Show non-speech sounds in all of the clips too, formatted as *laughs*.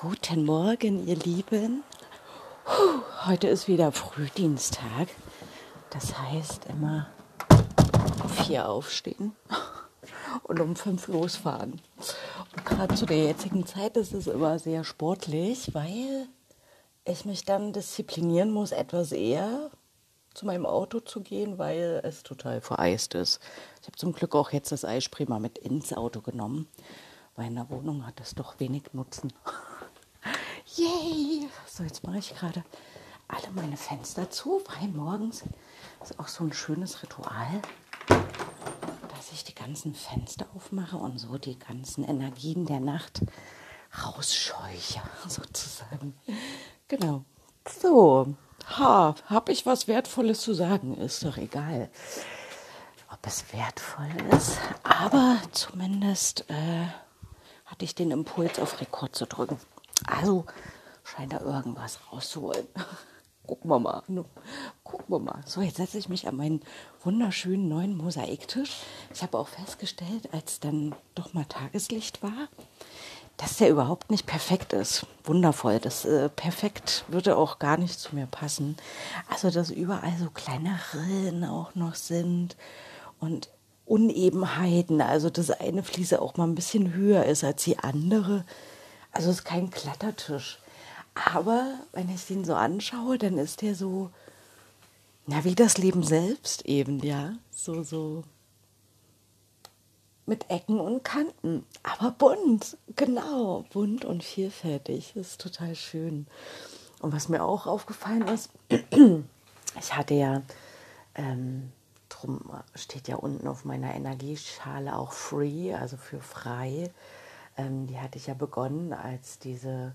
Guten Morgen, ihr Lieben. Puh, heute ist wieder Frühdienstag. Das heißt immer um vier aufstehen *laughs* und um fünf losfahren. Und gerade zu der jetzigen Zeit ist es immer sehr sportlich, weil ich mich dann disziplinieren muss, etwas eher zu meinem Auto zu gehen, weil es total vereist ist. Ich habe zum Glück auch jetzt das Eisspray mal mit ins Auto genommen, weil in der Wohnung hat es doch wenig Nutzen. *laughs* Yay! So, jetzt mache ich gerade alle meine Fenster zu, weil morgens ist auch so ein schönes Ritual, dass ich die ganzen Fenster aufmache und so die ganzen Energien der Nacht rausscheuche, *laughs* sozusagen. Genau. So, ha, habe ich was Wertvolles zu sagen? Ist doch egal, ob es wertvoll ist, aber zumindest äh, hatte ich den Impuls, auf Rekord zu drücken. Also scheint da irgendwas rauszuholen. *laughs* Gucken wir mal. Gucken wir mal. So, jetzt setze ich mich an meinen wunderschönen neuen Mosaiktisch. Ich habe auch festgestellt, als dann doch mal Tageslicht war, dass der überhaupt nicht perfekt ist. Wundervoll. Das äh, perfekt würde auch gar nicht zu mir passen. Also, dass überall so kleine Rillen auch noch sind und Unebenheiten. Also, dass eine Fliese auch mal ein bisschen höher ist als die andere. Also, es ist kein Klettertisch. Aber wenn ich ihn so anschaue, dann ist der so, na, wie das Leben selbst eben, ja. So, so mit Ecken und Kanten, aber bunt, genau, bunt und vielfältig. Das ist total schön. Und was mir auch aufgefallen ist, *clears throat* ich hatte ja, ähm, drum steht ja unten auf meiner Energieschale auch free, also für frei. Ähm, die hatte ich ja begonnen, als diese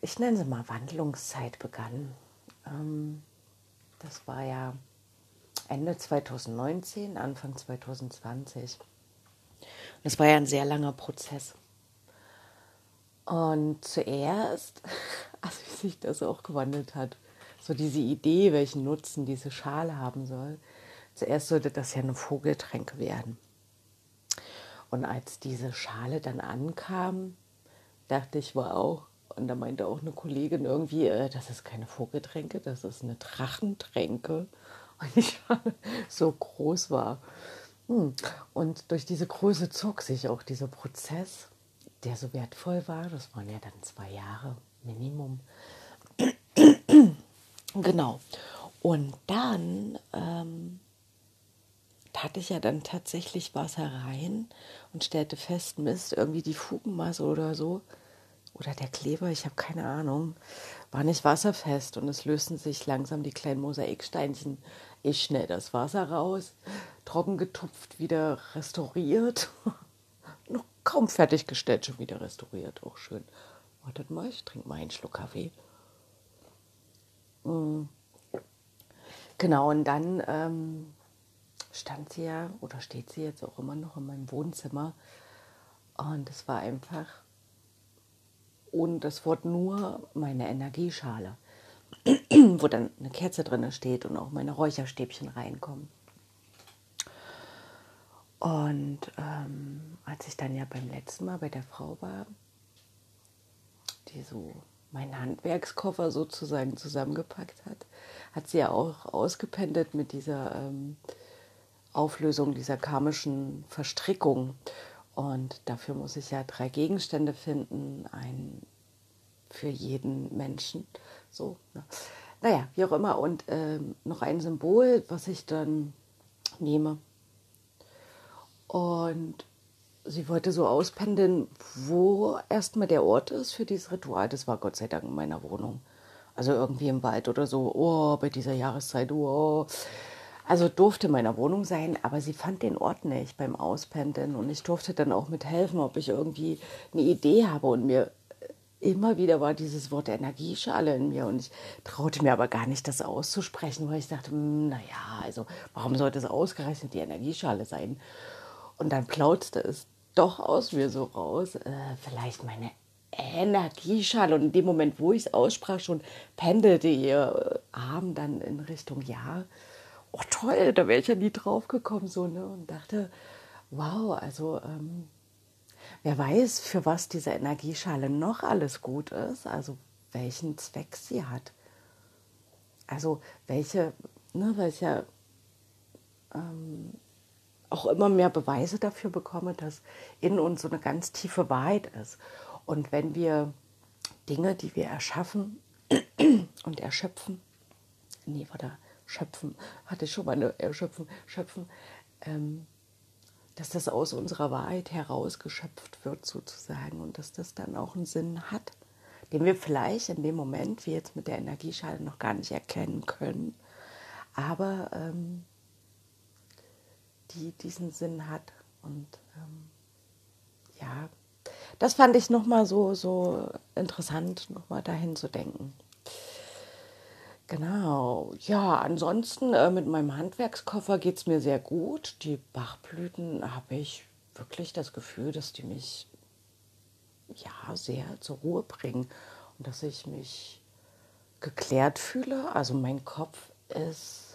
ich nenne sie mal Wandlungszeit begann. Ähm, das war ja Ende 2019, Anfang 2020. Das war ja ein sehr langer Prozess. Und zuerst, *laughs* als sich das auch gewandelt hat, so diese Idee, welchen Nutzen diese Schale haben soll, zuerst sollte das ja eine Vogeltränke werden. Und als diese Schale dann ankam, dachte ich, wow, und da meinte auch eine Kollegin irgendwie, äh, das ist keine Vogeltränke, das ist eine Drachentränke. *laughs* Und ich so groß war. Hm. Und durch diese Größe zog sich auch dieser Prozess, der so wertvoll war. Das waren ja dann zwei Jahre Minimum. *clears throat* genau. Und dann ähm, tat ich ja dann tatsächlich Wasser rein und stellte fest, Mist, irgendwie die Fugenmasse oder so oder der Kleber, ich habe keine Ahnung, war nicht wasserfest und es lösten sich langsam die kleinen Mosaiksteinchen. Ich schnell das Wasser raus, trocken getupft, wieder restauriert. *laughs* Noch kaum fertiggestellt, schon wieder restauriert. Auch schön. Wartet mal, ich trinke mal einen Schluck Kaffee. Mm. Genau, und dann ähm, stand sie ja, oder steht sie jetzt auch immer noch in meinem Wohnzimmer. Und es war einfach und das Wort nur meine Energieschale, *clears throat* wo dann eine Kerze drin steht und auch meine Räucherstäbchen reinkommen. Und ähm, als ich dann ja beim letzten Mal bei der Frau war, die so meinen Handwerkskoffer sozusagen zusammengepackt hat, hat sie ja auch ausgependelt mit dieser ähm, Auflösung dieser karmischen Verstrickung. Und dafür muss ich ja drei Gegenstände finden, ein für jeden Menschen. So, ne? Naja, wie auch immer. Und ähm, noch ein Symbol, was ich dann nehme. Und sie wollte so auspendeln, wo erstmal der Ort ist für dieses Ritual. Das war Gott sei Dank in meiner Wohnung. Also irgendwie im Wald oder so. Oh, bei dieser Jahreszeit, oh. Also durfte in meiner Wohnung sein, aber sie fand den Ort nicht beim Auspendeln und ich durfte dann auch mithelfen, ob ich irgendwie eine Idee habe und mir immer wieder war dieses Wort Energieschale in mir und ich traute mir aber gar nicht, das auszusprechen, weil ich dachte, hm, naja, also warum sollte es ausgerechnet die Energieschale sein? Und dann plauzte es doch aus mir so raus, äh, vielleicht meine Energieschale. Und in dem Moment, wo ich es aussprach, schon pendelte ihr Arm dann in Richtung Ja oh toll, da wäre ich ja nie drauf gekommen so, ne? Und dachte, wow, also ähm, wer weiß, für was diese Energieschale noch alles gut ist, also welchen Zweck sie hat. Also welche, ne, weil ich ja ähm, auch immer mehr Beweise dafür bekomme, dass in uns so eine ganz tiefe Wahrheit ist. Und wenn wir Dinge, die wir erschaffen *clears throat* und erschöpfen, nee, oder schöpfen, hatte ich schon mal eine Erschöpfen, schöpfen, ähm, dass das aus unserer Wahrheit herausgeschöpft wird sozusagen und dass das dann auch einen Sinn hat, den wir vielleicht in dem Moment, wie jetzt mit der Energieschale, noch gar nicht erkennen können, aber ähm, die diesen Sinn hat. Und ähm, ja, das fand ich nochmal so, so interessant, nochmal dahin zu denken. Genau, ja, ansonsten äh, mit meinem Handwerkskoffer geht es mir sehr gut. Die Bachblüten habe ich wirklich das Gefühl, dass die mich ja sehr zur Ruhe bringen und dass ich mich geklärt fühle. Also mein Kopf ist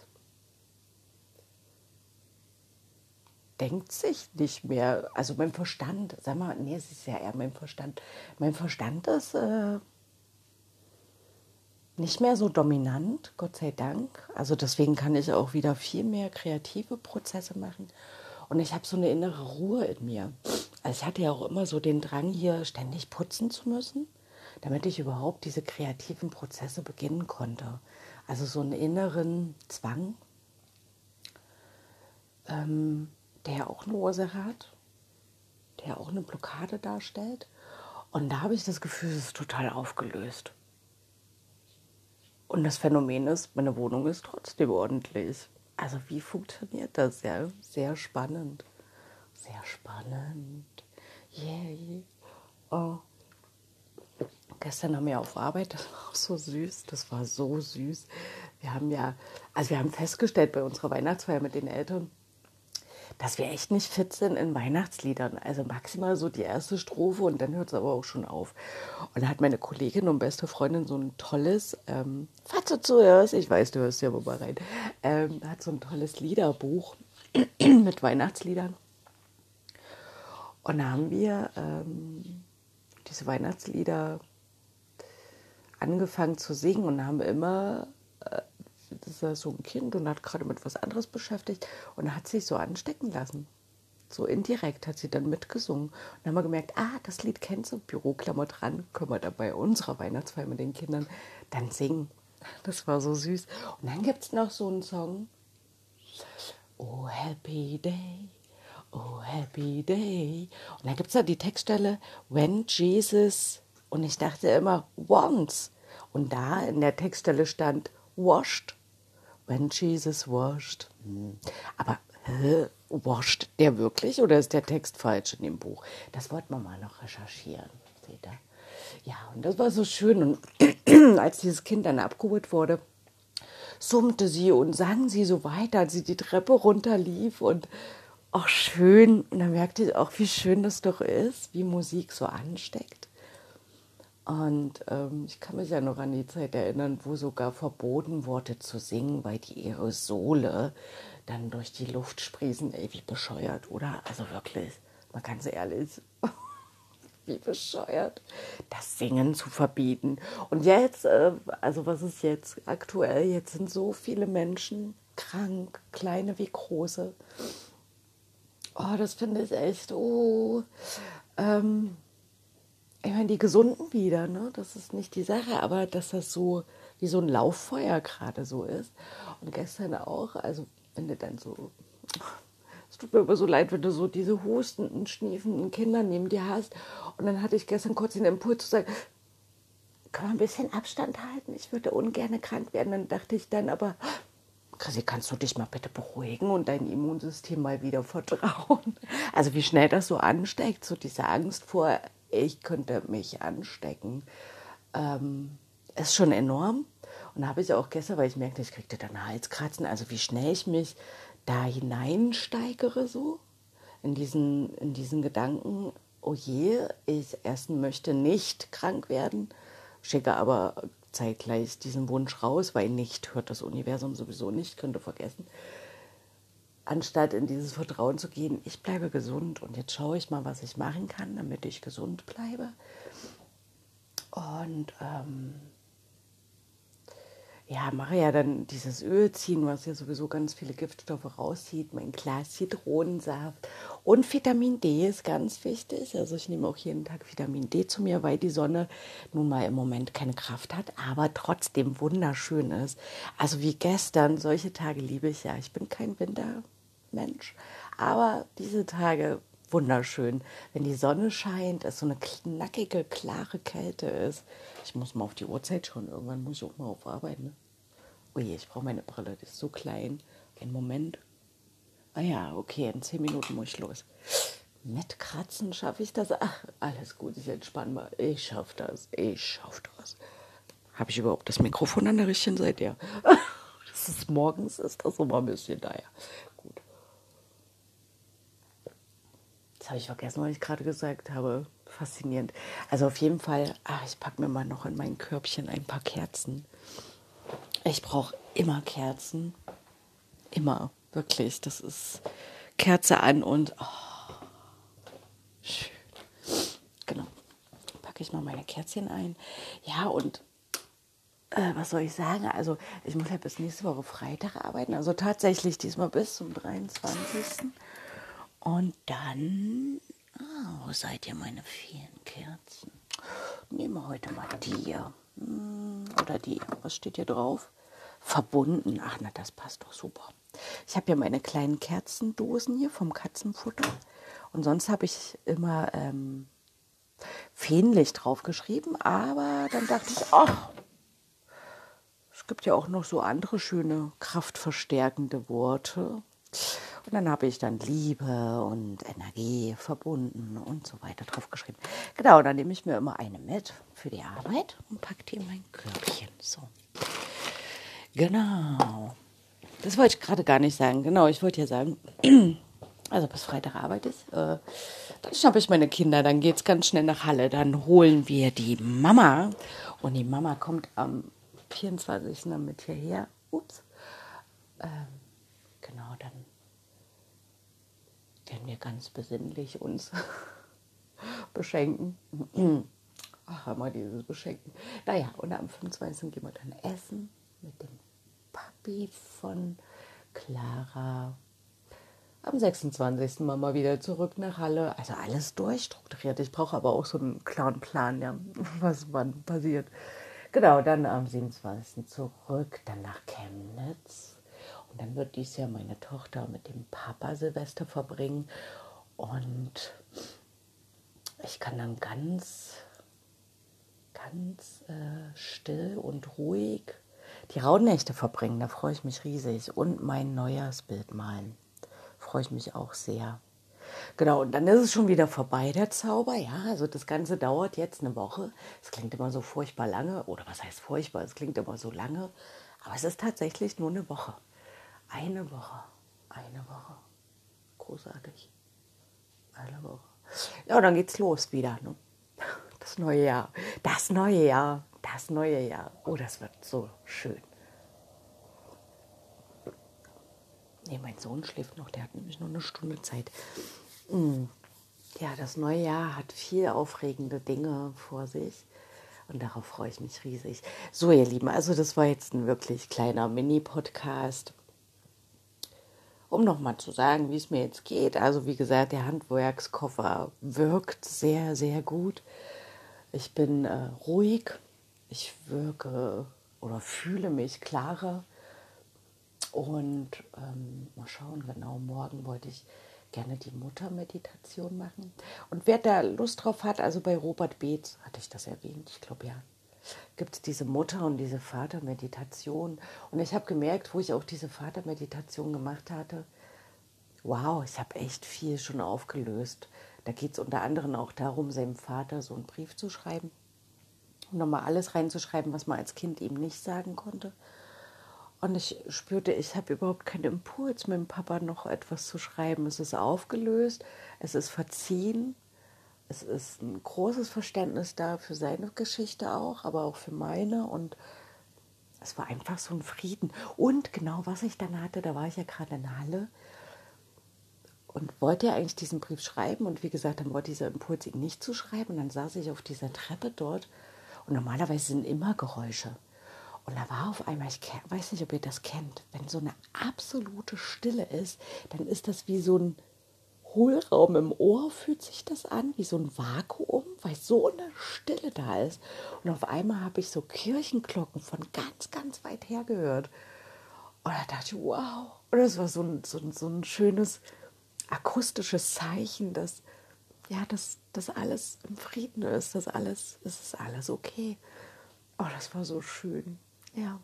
denkt sich nicht mehr. Also mein Verstand, sag mal, nee, es ist ja eher mein Verstand. Mein Verstand ist äh, nicht mehr so dominant, Gott sei Dank. Also deswegen kann ich auch wieder viel mehr kreative Prozesse machen. Und ich habe so eine innere Ruhe in mir. Also ich hatte ja auch immer so den Drang, hier ständig putzen zu müssen, damit ich überhaupt diese kreativen Prozesse beginnen konnte. Also so einen inneren Zwang. Ähm, der auch eine Ursache hat, der auch eine Blockade darstellt. Und da habe ich das Gefühl, es ist total aufgelöst. Und das Phänomen ist, meine Wohnung ist trotzdem ordentlich. Also wie funktioniert das? Ja, sehr spannend. Sehr spannend. Yay. Oh. Gestern haben wir auf Arbeit, das war auch so süß, das war so süß. Wir haben ja, also wir haben festgestellt bei unserer Weihnachtsfeier mit den Eltern, dass wir echt nicht fit sind in Weihnachtsliedern. Also maximal so die erste Strophe und dann hört es aber auch schon auf. Und da hat meine Kollegin und beste Freundin so ein tolles, ähm, falls du zuhörst, ich weiß, du hörst ja mal rein, ähm, hat so ein tolles Liederbuch *clears throat* mit Weihnachtsliedern. Und da haben wir ähm, diese Weihnachtslieder angefangen zu singen und haben immer äh, das ist so ein Kind und hat gerade mit was anderes beschäftigt und hat sich so anstecken lassen. So indirekt hat sie dann mitgesungen. Und dann haben wir gemerkt, ah, das Lied kennst du, Büroklammer dran, können wir da bei unserer Weihnachtsfeier mit den Kindern dann singen. Das war so süß. Und dann gibt es noch so einen Song. Oh, happy day, oh, happy day. Und dann gibt es da die Textstelle, when Jesus, und ich dachte immer, once. Und da in der Textstelle stand, washed When Jesus washed. Hm. Aber hä, washed der wirklich oder ist der Text falsch in dem Buch? Das wollten wir mal noch recherchieren. Seht ihr? Ja, und das war so schön. Und *clears throat* als dieses Kind dann abgeholt wurde, summte sie und sang sie so weiter, als sie die Treppe runterlief und auch schön. Und dann merkte ich auch, wie schön das doch ist, wie Musik so ansteckt. Und ähm, ich kann mich ja noch an die Zeit erinnern, wo sogar verboten wurde zu singen, weil die Aerosole dann durch die Luft sprießen. Ey, wie bescheuert, oder? Also wirklich, mal ganz ehrlich, *laughs* wie bescheuert, das Singen zu verbieten. Und jetzt, äh, also was ist jetzt aktuell? Jetzt sind so viele Menschen krank, kleine wie große. Oh, das finde ich echt, oh. Ähm, ich meine, die Gesunden wieder, ne? Das ist nicht die Sache, aber dass das so wie so ein Lauffeuer gerade so ist. Und gestern auch, also wenn du dann so, es tut mir aber so leid, wenn du so diese hustenden, schniefenden Kinder neben dir hast. Und dann hatte ich gestern kurz den Impuls zu sagen, kann man ein bisschen Abstand halten? Ich würde ungern krank werden. Dann dachte ich dann aber, Chrissy, kannst du dich mal bitte beruhigen und dein Immunsystem mal wieder vertrauen? Also wie schnell das so ansteckt, so diese Angst vor ich könnte mich anstecken, ähm, ist schon enorm. Und habe ich auch gestern, weil ich merkte, ich kriegte dann Halskratzen, also wie schnell ich mich da hineinsteigere so in diesen, in diesen Gedanken, oh je, ich ersten möchte nicht krank werden, schicke aber zeitgleich diesen Wunsch raus, weil nicht hört das Universum sowieso nicht, könnte vergessen. Anstatt in dieses Vertrauen zu gehen, ich bleibe gesund und jetzt schaue ich mal, was ich machen kann, damit ich gesund bleibe. Und ähm, ja, mache ja dann dieses Öl ziehen, was ja sowieso ganz viele Giftstoffe rauszieht, mein Glas Zitronensaft und Vitamin D ist ganz wichtig. Also ich nehme auch jeden Tag Vitamin D zu mir, weil die Sonne nun mal im Moment keine Kraft hat, aber trotzdem wunderschön ist. Also wie gestern, solche Tage liebe ich ja. Ich bin kein Wintermensch, aber diese Tage wunderschön. Wenn die Sonne scheint, es so eine knackige, klare Kälte ist. Ich muss mal auf die Uhrzeit schauen. Irgendwann muss ich auch mal auf Arbeit. Ne? Ui, ich brauche meine Brille. Die ist so klein. Einen Moment. Ah ja, okay, in zehn Minuten muss ich los. Mit Kratzen schaffe ich das. Ach, alles gut, ich entspanne mal. Ich schaffe das. Ich schaffe das. Habe ich überhaupt das Mikrofon an der richtigen Seite? Ja. *laughs* Das ist morgens, ist das immer ein bisschen daher. habe ich vergessen, was ich gerade gesagt habe. Faszinierend. Also auf jeden Fall, ach, ich packe mir mal noch in mein Körbchen ein paar Kerzen. Ich brauche immer Kerzen. Immer, wirklich. Das ist Kerze an und oh, schön. Genau. Packe ich mal meine Kerzchen ein. Ja, und äh, was soll ich sagen? Also ich muss ja bis nächste Woche Freitag arbeiten. Also tatsächlich diesmal bis zum 23. Und dann, oh, seid ihr meine vielen Kerzen? Nehmen wir heute mal die hier. Hm, oder die, was steht hier drauf? Verbunden. Ach, na, das passt doch super. Ich habe ja meine kleinen Kerzendosen hier vom Katzenfutter. Und sonst habe ich immer ähm, Fähnlicht draufgeschrieben. Aber dann dachte ich, ach, es gibt ja auch noch so andere schöne kraftverstärkende Worte. Und dann habe ich dann Liebe und Energie verbunden und so weiter drauf geschrieben. Genau, dann nehme ich mir immer eine mit für die Arbeit und packe die in mein Körbchen. So. Genau. Das wollte ich gerade gar nicht sagen. Genau, ich wollte ja sagen, *clears throat* also bis Freitag arbeite ich. Äh, dann schnappe ich meine Kinder, dann geht es ganz schnell nach Halle. Dann holen wir die Mama. Und die Mama kommt am 24. mit hierher. Ups. Ähm, genau, dann werden wir ganz besinnlich uns *laughs* beschenken. Ach, haben wir dieses Beschenken. Naja, und am 25. gehen wir dann essen mit dem Papi von Clara. Am 26. mal wieder zurück nach Halle. Also alles durchstrukturiert. Ich brauche aber auch so einen klaren Plan, ja, *laughs* was wann passiert. Genau, dann am 27. zurück, dann nach Chemnitz und dann wird dies Jahr meine Tochter mit dem Papa Silvester verbringen. Und ich kann dann ganz, ganz äh, still und ruhig die Rauhnächte verbringen. Da freue ich mich riesig. Und mein Neujahrsbild malen. Freue ich mich auch sehr. Genau, und dann ist es schon wieder vorbei, der Zauber. Ja, also das Ganze dauert jetzt eine Woche. Es klingt immer so furchtbar lange. Oder was heißt furchtbar? Es klingt immer so lange. Aber es ist tatsächlich nur eine Woche. Eine Woche. Eine Woche. Großartig. Eine Woche. Ja, dann geht's los wieder. Ne? Das neue Jahr. Das neue Jahr. Das neue Jahr. Oh, das wird so schön. Nee, mein Sohn schläft noch. Der hat nämlich nur eine Stunde Zeit. Hm. Ja, das neue Jahr hat viel aufregende Dinge vor sich. Und darauf freue ich mich riesig. So, ihr Lieben, also das war jetzt ein wirklich kleiner Mini-Podcast um nochmal zu sagen, wie es mir jetzt geht. Also wie gesagt, der Handwerkskoffer wirkt sehr, sehr gut. Ich bin äh, ruhig, ich wirke oder fühle mich klarer. Und ähm, mal schauen, genau, morgen wollte ich gerne die Muttermeditation machen. Und wer da Lust drauf hat, also bei Robert Beetz, hatte ich das erwähnt, ich glaube ja, gibt es diese Mutter- und diese Vatermeditation. Und ich habe gemerkt, wo ich auch diese Vatermeditation gemacht hatte, wow, ich habe echt viel schon aufgelöst. Da geht es unter anderem auch darum, seinem Vater so einen Brief zu schreiben und nochmal alles reinzuschreiben, was man als Kind ihm nicht sagen konnte. Und ich spürte, ich habe überhaupt keinen Impuls, mit dem Papa noch etwas zu schreiben. Es ist aufgelöst, es ist verziehen es ist ein großes Verständnis da für seine Geschichte auch, aber auch für meine. Und es war einfach so ein Frieden. Und genau was ich dann hatte, da war ich ja gerade in Halle, und wollte ja eigentlich diesen Brief schreiben und wie gesagt, dann war dieser Impuls, ihn nicht zu schreiben und dann saß ich auf dieser Treppe dort und normalerweise sind immer Geräusche. Und da war auf einmal, ich weiß nicht, ob ihr das kennt, wenn so eine absolute Stille ist, dann ist das wie so ein Hohlraum im Ohr, fühlt sich das an, wie so ein Vakuum, weil so eine Stille da ist. Und auf einmal habe ich so Kirchenglocken von ganz, ganz weit her gehört. Und da dachte ich, wow. Und das war so ein, so ein, so ein schönes akustisches Zeichen, dass, ja, dass, dass alles im Frieden ist, dass alles, es ist alles okay. Oh, das war so schön. Ja.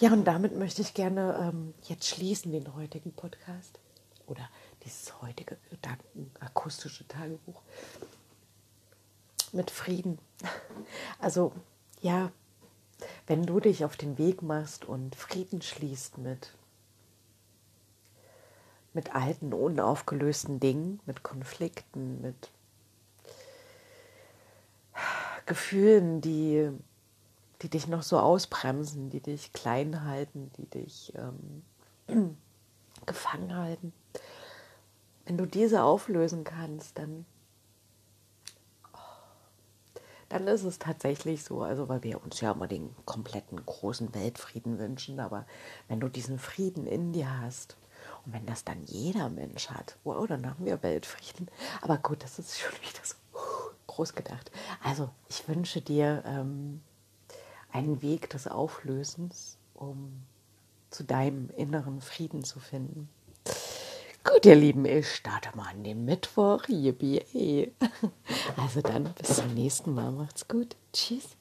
Ja, und damit möchte ich gerne ähm, jetzt schließen, den heutigen Podcast. Oder dieses heutige Gedanken, akustische Tagebuch. Mit Frieden. Also, ja, wenn du dich auf den Weg machst und Frieden schließt mit, mit alten, unaufgelösten Dingen, mit Konflikten, mit Gefühlen, die die dich noch so ausbremsen, die dich klein halten, die dich ähm, *clears throat* gefangen halten. Wenn du diese auflösen kannst, dann, oh, dann ist es tatsächlich so, also weil wir uns ja immer den kompletten großen Weltfrieden wünschen, aber wenn du diesen Frieden in dir hast und wenn das dann jeder Mensch hat, wow, dann haben wir Weltfrieden. Aber gut, das ist schon wieder so groß gedacht. Also ich wünsche dir ähm, einen Weg des Auflösens, um zu deinem inneren Frieden zu finden. Gut, ihr Lieben, ich starte mal an dem Mittwoch. Yippie. *laughs* Also dann bis zum nächsten Mal. Macht's gut. Tschüss.